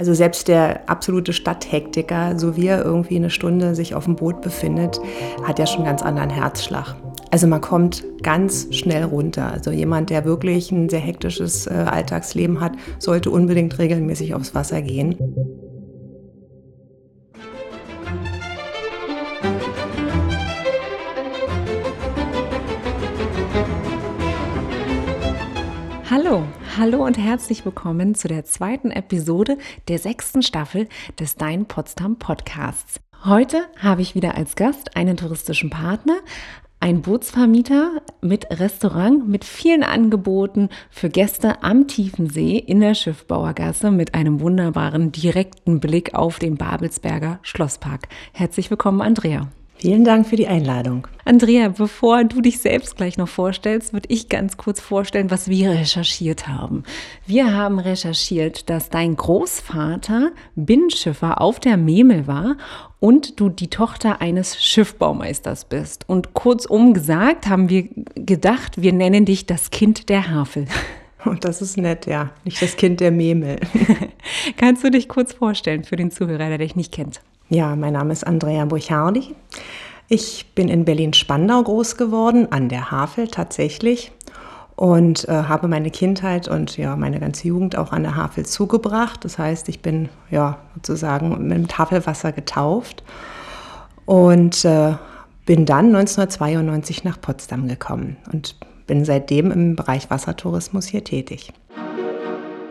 Also selbst der absolute Stadthektiker, so wie er irgendwie eine Stunde sich auf dem Boot befindet, hat ja schon einen ganz anderen Herzschlag. Also man kommt ganz schnell runter. Also jemand, der wirklich ein sehr hektisches äh, Alltagsleben hat, sollte unbedingt regelmäßig aufs Wasser gehen. Hallo, und herzlich willkommen zu der zweiten Episode der sechsten Staffel des Dein Potsdam Podcasts. Heute habe ich wieder als Gast einen touristischen Partner, ein Bootsvermieter mit Restaurant, mit vielen Angeboten für Gäste am tiefen See in der Schiffbauergasse mit einem wunderbaren direkten Blick auf den Babelsberger Schlosspark. Herzlich willkommen, Andrea. Vielen Dank für die Einladung. Andrea, bevor du dich selbst gleich noch vorstellst, würde ich ganz kurz vorstellen, was wir recherchiert haben. Wir haben recherchiert, dass dein Großvater Binnenschiffer auf der Memel war und du die Tochter eines Schiffbaumeisters bist. Und kurzum gesagt haben wir gedacht, wir nennen dich das Kind der Havel. Und das ist nett, ja. Nicht das Kind der Memel. Kannst du dich kurz vorstellen für den Zuhörer, der dich nicht kennt? Ja, mein Name ist Andrea Burchardi. Ich bin in Berlin-Spandau groß geworden, an der Havel tatsächlich. Und äh, habe meine Kindheit und ja, meine ganze Jugend auch an der Havel zugebracht. Das heißt, ich bin ja sozusagen mit dem Tafelwasser getauft und äh, bin dann 1992 nach Potsdam gekommen und bin seitdem im Bereich Wassertourismus hier tätig.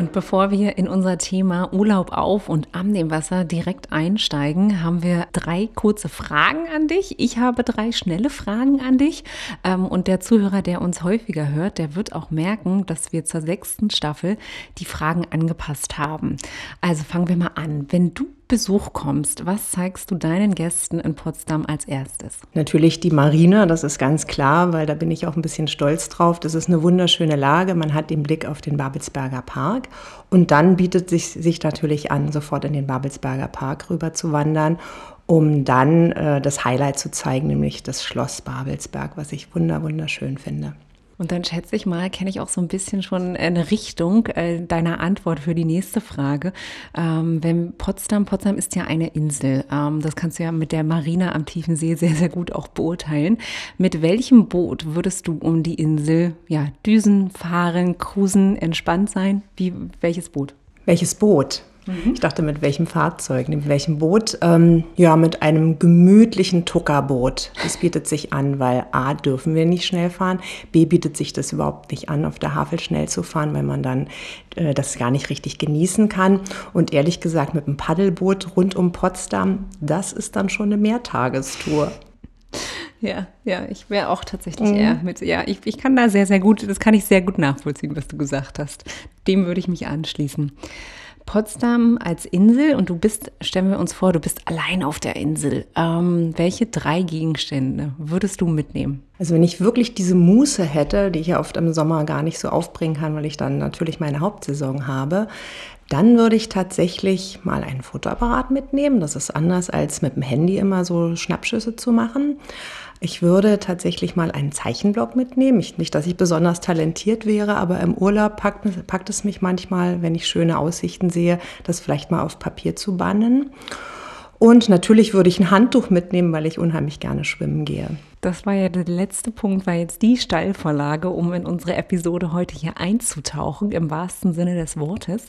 Und bevor wir in unser Thema Urlaub auf und am dem Wasser direkt einsteigen, haben wir drei kurze Fragen an dich. Ich habe drei schnelle Fragen an dich. Ähm, und der Zuhörer, der uns häufiger hört, der wird auch merken, dass wir zur sechsten Staffel die Fragen angepasst haben. Also fangen wir mal an. Wenn du Besuch kommst, was zeigst du deinen Gästen in Potsdam als erstes? Natürlich die Marina, das ist ganz klar, weil da bin ich auch ein bisschen stolz drauf. Das ist eine wunderschöne Lage. Man hat den Blick auf den Babelsberger Park. Und dann bietet sich, sich natürlich an, sofort in den Babelsberger Park rüber zu wandern, um dann äh, das Highlight zu zeigen, nämlich das Schloss Babelsberg, was ich wunder wunderschön finde. Und dann schätze ich mal, kenne ich auch so ein bisschen schon eine Richtung äh, deiner Antwort für die nächste Frage. Ähm, wenn Potsdam, Potsdam ist ja eine Insel. Ähm, das kannst du ja mit der Marina am tiefen See sehr, sehr gut auch beurteilen. Mit welchem Boot würdest du um die Insel ja, düsen, fahren, cruisen, entspannt sein? Wie, welches Boot? Welches Boot? Mhm. Ich dachte, mit welchem Fahrzeug, mit welchem Boot? Ähm, ja, mit einem gemütlichen Tuckerboot. Das bietet sich an, weil A, dürfen wir nicht schnell fahren, B, bietet sich das überhaupt nicht an, auf der Havel schnell zu fahren, weil man dann äh, das gar nicht richtig genießen kann. Und ehrlich gesagt, mit einem Paddelboot rund um Potsdam, das ist dann schon eine Mehrtagestour. Ja, ja, ich wäre auch tatsächlich mhm. eher mit, ja, ich, ich kann da sehr, sehr gut, das kann ich sehr gut nachvollziehen, was du gesagt hast. Dem würde ich mich anschließen. Potsdam als Insel und du bist, stellen wir uns vor, du bist allein auf der Insel. Ähm, welche drei Gegenstände würdest du mitnehmen? Also wenn ich wirklich diese Muße hätte, die ich ja oft im Sommer gar nicht so aufbringen kann, weil ich dann natürlich meine Hauptsaison habe, dann würde ich tatsächlich mal einen Fotoapparat mitnehmen. Das ist anders als mit dem Handy immer so Schnappschüsse zu machen. Ich würde tatsächlich mal einen Zeichenblock mitnehmen. Ich, nicht, dass ich besonders talentiert wäre, aber im Urlaub packt, packt es mich manchmal, wenn ich schöne Aussichten sehe, das vielleicht mal auf Papier zu bannen. Und natürlich würde ich ein Handtuch mitnehmen, weil ich unheimlich gerne schwimmen gehe. Das war ja der letzte Punkt, war jetzt die Steilvorlage, um in unsere Episode heute hier einzutauchen, im wahrsten Sinne des Wortes.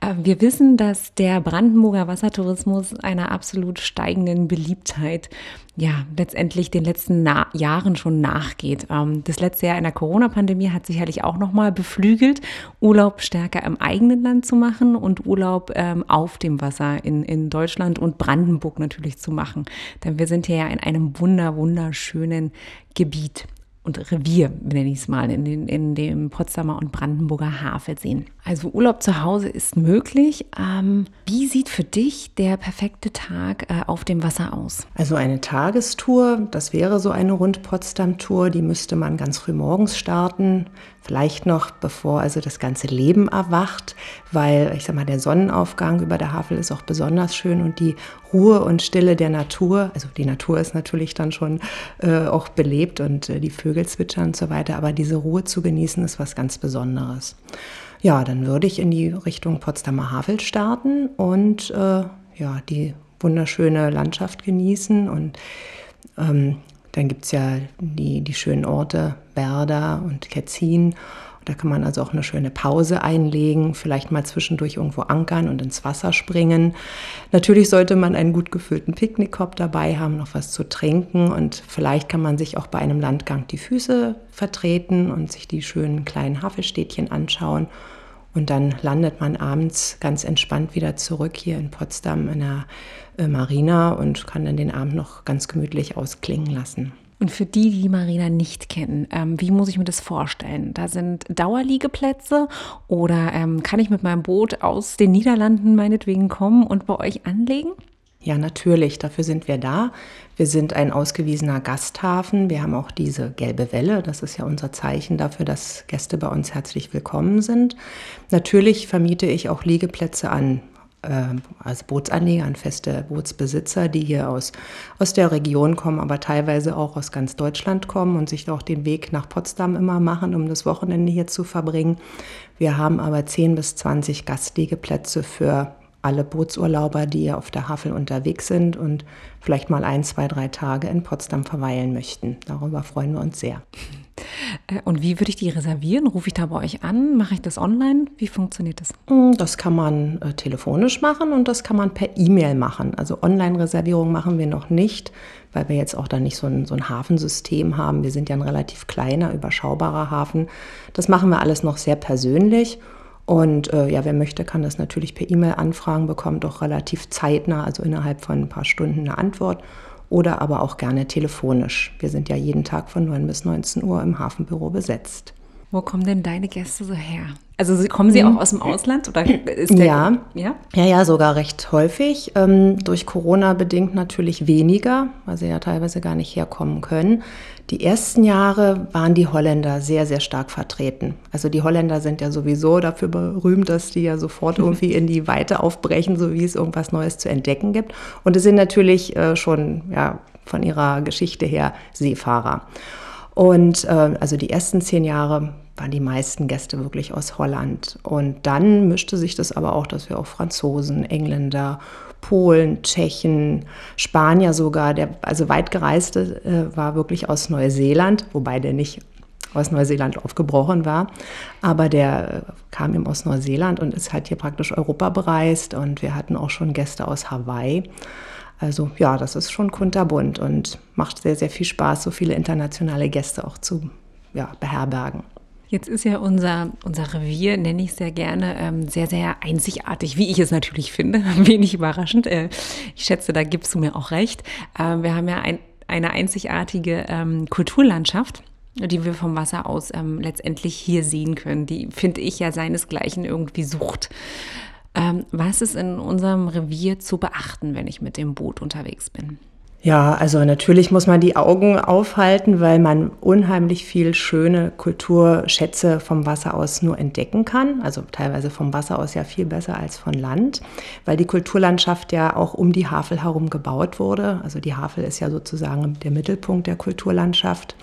Äh, wir wissen, dass der Brandenburger Wassertourismus einer absolut steigenden Beliebtheit ja, letztendlich den letzten Na Jahren schon nachgeht. Ähm, das letzte Jahr in der Corona-Pandemie hat sicherlich auch nochmal beflügelt, Urlaub stärker im eigenen Land zu machen und Urlaub ähm, auf dem Wasser in, in Deutschland und Brandenburg natürlich zu machen. Denn wir sind hier ja in einem wunder, wunderschönen schönen Gebiet und Revier, nenne ich es mal, in, den, in dem Potsdamer und Brandenburger Havelseen. Also Urlaub zu Hause ist möglich. Ähm, wie sieht für dich der perfekte Tag äh, auf dem Wasser aus? Also eine Tagestour, das wäre so eine Rund-Potsdam-Tour, die müsste man ganz früh morgens starten, vielleicht noch bevor also das ganze Leben erwacht, weil ich sag mal, der Sonnenaufgang über der Havel ist auch besonders schön und die Ruhe und Stille der Natur, also die Natur ist natürlich dann schon äh, auch belebt und äh, die Vögel zwitschern und so weiter, aber diese Ruhe zu genießen ist was ganz Besonderes. ja, dann würde ich in die Richtung Potsdamer Havel starten und äh, ja, die wunderschöne Landschaft genießen. Und ähm, dann gibt es ja die, die schönen Orte Werder und Ketzin. Da kann man also auch eine schöne Pause einlegen, vielleicht mal zwischendurch irgendwo ankern und ins Wasser springen. Natürlich sollte man einen gut gefüllten Picknickkorb dabei haben, noch was zu trinken und vielleicht kann man sich auch bei einem Landgang die Füße vertreten und sich die schönen kleinen Havelstädtchen anschauen. Und dann landet man abends ganz entspannt wieder zurück hier in Potsdam in der äh, Marina und kann dann den Abend noch ganz gemütlich ausklingen lassen. Und für die, die Marina nicht kennen, ähm, wie muss ich mir das vorstellen? Da sind Dauerliegeplätze oder ähm, kann ich mit meinem Boot aus den Niederlanden meinetwegen kommen und bei euch anlegen? Ja, natürlich, dafür sind wir da. Wir sind ein ausgewiesener Gasthafen. Wir haben auch diese gelbe Welle. Das ist ja unser Zeichen dafür, dass Gäste bei uns herzlich willkommen sind. Natürlich vermiete ich auch Liegeplätze an ähm, als Bootsanleger, an feste Bootsbesitzer, die hier aus, aus der Region kommen, aber teilweise auch aus ganz Deutschland kommen und sich auch den Weg nach Potsdam immer machen, um das Wochenende hier zu verbringen. Wir haben aber 10 bis 20 Gastliegeplätze für alle Bootsurlauber, die auf der Havel unterwegs sind und vielleicht mal ein, zwei, drei Tage in Potsdam verweilen möchten. Darüber freuen wir uns sehr. Äh, und wie würde ich die reservieren? Rufe ich da bei euch an? Mache ich das online? Wie funktioniert das? Mm, das kann man äh, telefonisch machen und das kann man per E-Mail machen. Also Online-Reservierung machen wir noch nicht, weil wir jetzt auch da nicht so ein, so ein Hafensystem haben. Wir sind ja ein relativ kleiner, überschaubarer Hafen. Das machen wir alles noch sehr persönlich. Und äh, ja, wer möchte, kann das natürlich per E-Mail anfragen, bekommt auch relativ zeitnah, also innerhalb von ein paar Stunden eine Antwort oder aber auch gerne telefonisch. Wir sind ja jeden Tag von 9 bis 19 Uhr im Hafenbüro besetzt. Wo kommen denn deine Gäste so her? Also kommen sie auch aus dem Ausland? Oder ist der, ja. ja, ja, ja, sogar recht häufig. Ähm, durch Corona bedingt natürlich weniger, weil sie ja teilweise gar nicht herkommen können. Die ersten Jahre waren die Holländer sehr, sehr stark vertreten. Also die Holländer sind ja sowieso dafür berühmt, dass die ja sofort irgendwie in die Weite aufbrechen, so wie es irgendwas Neues zu entdecken gibt. Und es sind natürlich äh, schon ja, von ihrer Geschichte her Seefahrer. Und äh, also die ersten zehn Jahre waren die meisten Gäste wirklich aus Holland. Und dann mischte sich das aber auch, dass wir auch Franzosen, Engländer, Polen, Tschechen, Spanier sogar, der also weit gereiste äh, war wirklich aus Neuseeland, wobei der nicht aus Neuseeland aufgebrochen war, aber der äh, kam eben aus Neuseeland und ist halt hier praktisch Europa bereist und wir hatten auch schon Gäste aus Hawaii. Also ja, das ist schon kunterbunt und macht sehr, sehr viel Spaß, so viele internationale Gäste auch zu ja, beherbergen. Jetzt ist ja unser, unser Revier, nenne ich sehr gerne, ähm, sehr, sehr einzigartig, wie ich es natürlich finde. Wenig überraschend. Äh, ich schätze, da gibst du mir auch recht. Äh, wir haben ja ein, eine einzigartige ähm, Kulturlandschaft die wir vom Wasser aus ähm, letztendlich hier sehen können, die, finde ich, ja seinesgleichen irgendwie sucht. Ähm, was ist in unserem Revier zu beachten, wenn ich mit dem Boot unterwegs bin? Ja, also natürlich muss man die Augen aufhalten, weil man unheimlich viel schöne Kulturschätze vom Wasser aus nur entdecken kann. Also teilweise vom Wasser aus ja viel besser als von Land, weil die Kulturlandschaft ja auch um die Havel herum gebaut wurde. Also die Havel ist ja sozusagen der Mittelpunkt der Kulturlandschaft.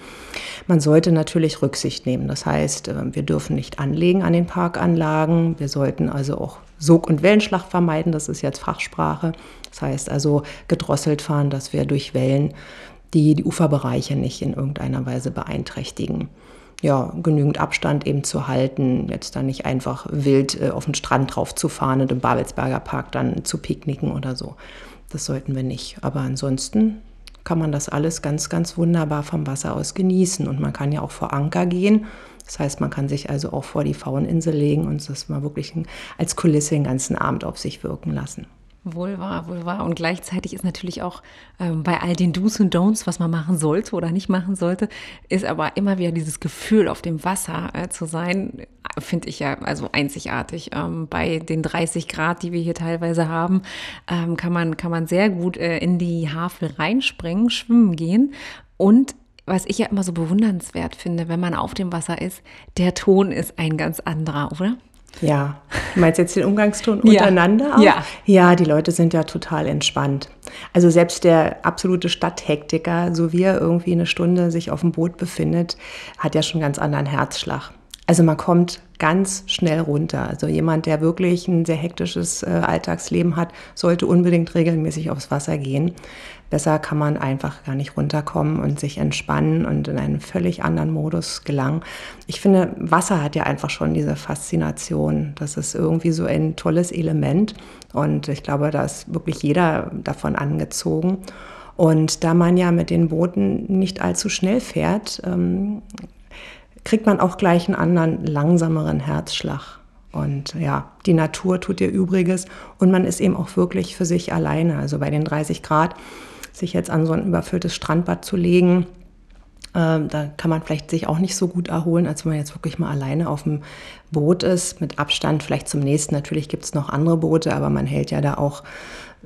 Man sollte natürlich Rücksicht nehmen. Das heißt, äh, wir dürfen nicht anlegen an den Parkanlagen. Wir sollten also auch Sog- und Wellenschlag vermeiden. Das ist jetzt Fachsprache. Das heißt also gedrosselt fahren, dass wir durch Wellen die, die Uferbereiche nicht in irgendeiner Weise beeinträchtigen. Ja, genügend Abstand eben zu halten, jetzt da nicht einfach wild äh, auf den Strand drauf zu fahren und im Babelsberger Park dann zu picknicken oder so. Das sollten wir nicht. Aber ansonsten kann man das alles ganz, ganz wunderbar vom Wasser aus genießen. Und man kann ja auch vor Anker gehen. Das heißt, man kann sich also auch vor die Fauninsel legen und das mal wirklich als Kulisse den ganzen Abend auf sich wirken lassen. Wohl wahr, wohl wahr. Und gleichzeitig ist natürlich auch ähm, bei all den Do's und Don'ts, was man machen sollte oder nicht machen sollte, ist aber immer wieder dieses Gefühl, auf dem Wasser äh, zu sein, finde ich ja also einzigartig. Ähm, bei den 30 Grad, die wir hier teilweise haben, ähm, kann, man, kann man sehr gut äh, in die Havel reinspringen, schwimmen gehen und was ich ja immer so bewundernswert finde, wenn man auf dem Wasser ist, der Ton ist ein ganz anderer, oder? Ja, du meinst jetzt den Umgangston untereinander? Auch? Ja. Ja, die Leute sind ja total entspannt. Also selbst der absolute Stadthektiker, so wie er irgendwie eine Stunde sich auf dem Boot befindet, hat ja schon einen ganz anderen Herzschlag. Also man kommt ganz schnell runter. Also jemand, der wirklich ein sehr hektisches äh, Alltagsleben hat, sollte unbedingt regelmäßig aufs Wasser gehen. Besser kann man einfach gar nicht runterkommen und sich entspannen und in einen völlig anderen Modus gelangen. Ich finde, Wasser hat ja einfach schon diese Faszination. Das ist irgendwie so ein tolles Element und ich glaube, da ist wirklich jeder davon angezogen. Und da man ja mit den Booten nicht allzu schnell fährt, ähm, kriegt man auch gleich einen anderen, langsameren Herzschlag. Und ja, die Natur tut ihr Übriges und man ist eben auch wirklich für sich alleine. Also bei den 30 Grad, sich jetzt an so ein überfülltes Strandbad zu legen, äh, da kann man vielleicht sich auch nicht so gut erholen, als wenn man jetzt wirklich mal alleine auf dem Boot ist, mit Abstand vielleicht zum nächsten. Natürlich gibt es noch andere Boote, aber man hält ja da auch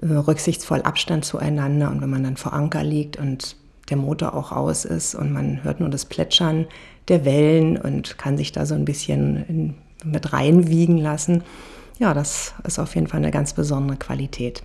äh, rücksichtsvoll Abstand zueinander. Und wenn man dann vor Anker liegt und der Motor auch aus ist und man hört nur das Plätschern der Wellen und kann sich da so ein bisschen in, mit reinwiegen lassen, ja, das ist auf jeden Fall eine ganz besondere Qualität.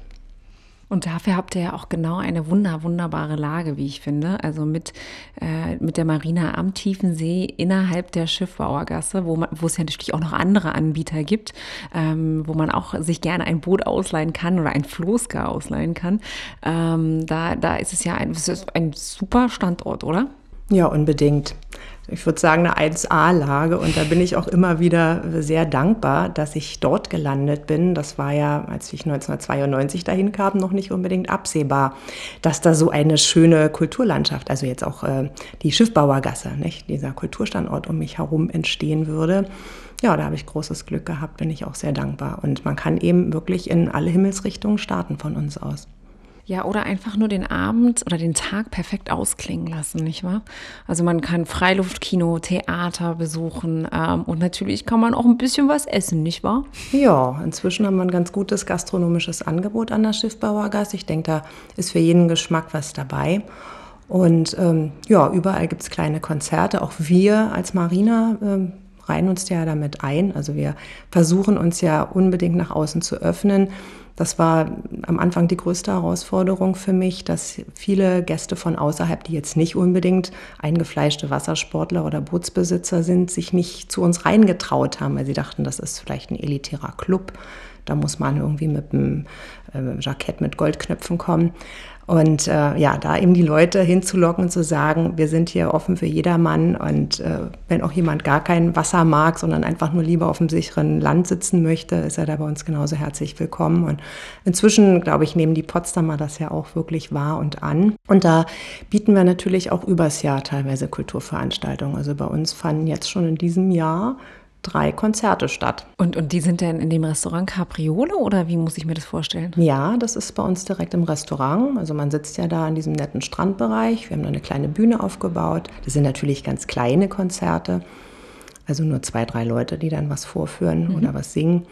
Und dafür habt ihr ja auch genau eine wunder, wunderbare Lage, wie ich finde. Also mit, äh, mit der Marina am tiefen See innerhalb der Schiffbauergasse, wo, man, wo es ja natürlich auch noch andere Anbieter gibt, ähm, wo man auch sich gerne ein Boot ausleihen kann oder ein Floß gar ausleihen kann. Ähm, da, da ist es ja ein, es ist ein super Standort, oder? Ja, unbedingt ich würde sagen, eine 1A-Lage. Und da bin ich auch immer wieder sehr dankbar, dass ich dort gelandet bin. Das war ja, als ich 1992 dahin kam, noch nicht unbedingt absehbar, dass da so eine schöne Kulturlandschaft, also jetzt auch äh, die Schiffbauergasse, nicht? dieser Kulturstandort um mich herum entstehen würde. Ja, da habe ich großes Glück gehabt, bin ich auch sehr dankbar. Und man kann eben wirklich in alle Himmelsrichtungen starten von uns aus. Ja, oder einfach nur den Abend oder den Tag perfekt ausklingen lassen, nicht wahr? Also man kann Freiluftkino, Theater besuchen ähm, und natürlich kann man auch ein bisschen was essen, nicht wahr? Ja, inzwischen haben wir ein ganz gutes gastronomisches Angebot an der Schiffbauergasse. Ich denke, da ist für jeden Geschmack was dabei. Und ähm, ja, überall gibt es kleine Konzerte. Auch wir als Marina ähm, reihen uns ja damit ein. Also wir versuchen uns ja unbedingt nach außen zu öffnen. Das war am Anfang die größte Herausforderung für mich, dass viele Gäste von außerhalb, die jetzt nicht unbedingt eingefleischte Wassersportler oder Bootsbesitzer sind, sich nicht zu uns reingetraut haben, weil sie dachten, das ist vielleicht ein elitärer Club. Da muss man irgendwie mit einem äh, Jackett mit Goldknöpfen kommen. Und äh, ja, da eben die Leute hinzulocken und zu sagen, wir sind hier offen für jedermann und äh, wenn auch jemand gar kein Wasser mag, sondern einfach nur lieber auf dem sicheren Land sitzen möchte, ist er da bei uns genauso herzlich willkommen. Und inzwischen, glaube ich, nehmen die Potsdamer das ja auch wirklich wahr und an. Und da bieten wir natürlich auch übers Jahr teilweise Kulturveranstaltungen. Also bei uns fanden jetzt schon in diesem Jahr drei Konzerte statt. Und, und die sind denn in dem Restaurant Capriole oder wie muss ich mir das vorstellen? Ja, das ist bei uns direkt im Restaurant. Also man sitzt ja da in diesem netten Strandbereich. Wir haben da eine kleine Bühne aufgebaut. Das sind natürlich ganz kleine Konzerte. Also nur zwei, drei Leute, die dann was vorführen mhm. oder was singen.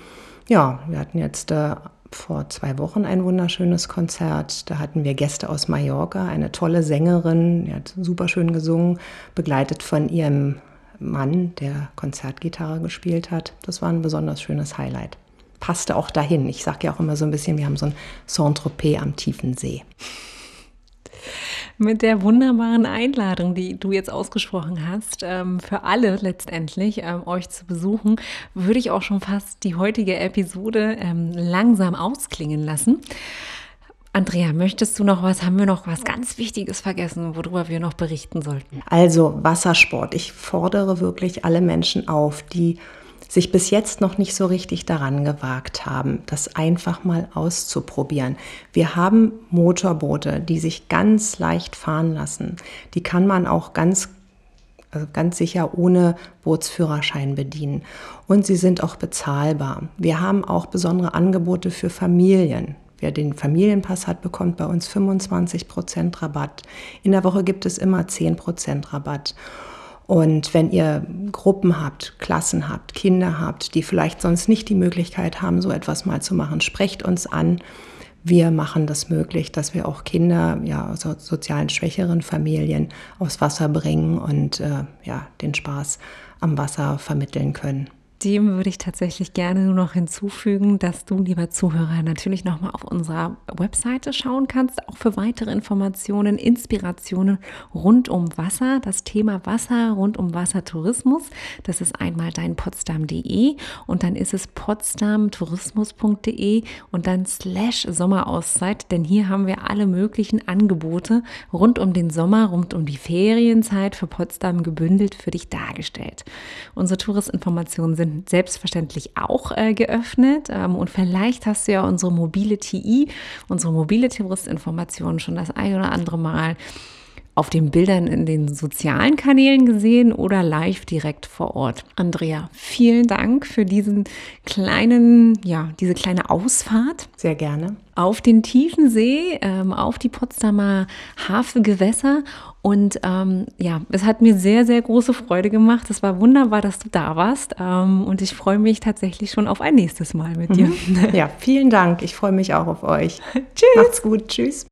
Ja, wir hatten jetzt äh, vor zwei Wochen ein wunderschönes Konzert. Da hatten wir Gäste aus Mallorca, eine tolle Sängerin, die hat super schön gesungen, begleitet von ihrem Mann, der Konzertgitarre gespielt hat. Das war ein besonders schönes Highlight. Passte auch dahin. Ich sage ja auch immer so ein bisschen, wir haben so ein Saint-Tropez am tiefen See. Mit der wunderbaren Einladung, die du jetzt ausgesprochen hast, ähm, für alle letztendlich ähm, euch zu besuchen, würde ich auch schon fast die heutige Episode ähm, langsam ausklingen lassen. Andrea, möchtest du noch was? Haben wir noch was ganz Wichtiges vergessen, worüber wir noch berichten sollten? Also Wassersport. Ich fordere wirklich alle Menschen auf, die sich bis jetzt noch nicht so richtig daran gewagt haben, das einfach mal auszuprobieren. Wir haben Motorboote, die sich ganz leicht fahren lassen. Die kann man auch ganz also ganz sicher ohne Bootsführerschein bedienen. Und sie sind auch bezahlbar. Wir haben auch besondere Angebote für Familien. Wer den Familienpass hat, bekommt bei uns 25 Prozent Rabatt. In der Woche gibt es immer 10 Prozent Rabatt. Und wenn ihr Gruppen habt, Klassen habt, Kinder habt, die vielleicht sonst nicht die Möglichkeit haben, so etwas mal zu machen, sprecht uns an. Wir machen das möglich, dass wir auch Kinder ja, aus sozialen schwächeren Familien aufs Wasser bringen und äh, ja, den Spaß am Wasser vermitteln können. Dem würde ich tatsächlich gerne nur noch hinzufügen, dass du, lieber Zuhörer, natürlich nochmal auf unserer Webseite schauen kannst, auch für weitere Informationen, Inspirationen rund um Wasser, das Thema Wasser, rund um Wassertourismus. Das ist einmal dein potsdam.de und dann ist es potsdamtourismus.de und dann slash Sommerauszeit, denn hier haben wir alle möglichen Angebote rund um den Sommer, rund um die Ferienzeit für Potsdam gebündelt für dich dargestellt. Unsere Touristinformationen sind selbstverständlich auch äh, geöffnet. Ähm, und vielleicht hast du ja unsere mobile TI, unsere mobile Touristinformationen schon das ein oder andere Mal auf den Bildern in den sozialen Kanälen gesehen oder live direkt vor Ort. Andrea, vielen Dank für diesen kleinen, ja, diese kleine Ausfahrt. Sehr gerne. Auf den tiefen See, ähm, auf die Potsdamer Hafengewässer und ähm, ja, es hat mir sehr, sehr große Freude gemacht. Es war wunderbar, dass du da warst. Ähm, und ich freue mich tatsächlich schon auf ein nächstes Mal mit dir. Ja, vielen Dank. Ich freue mich auch auf euch. Tschüss. Macht's gut. Tschüss.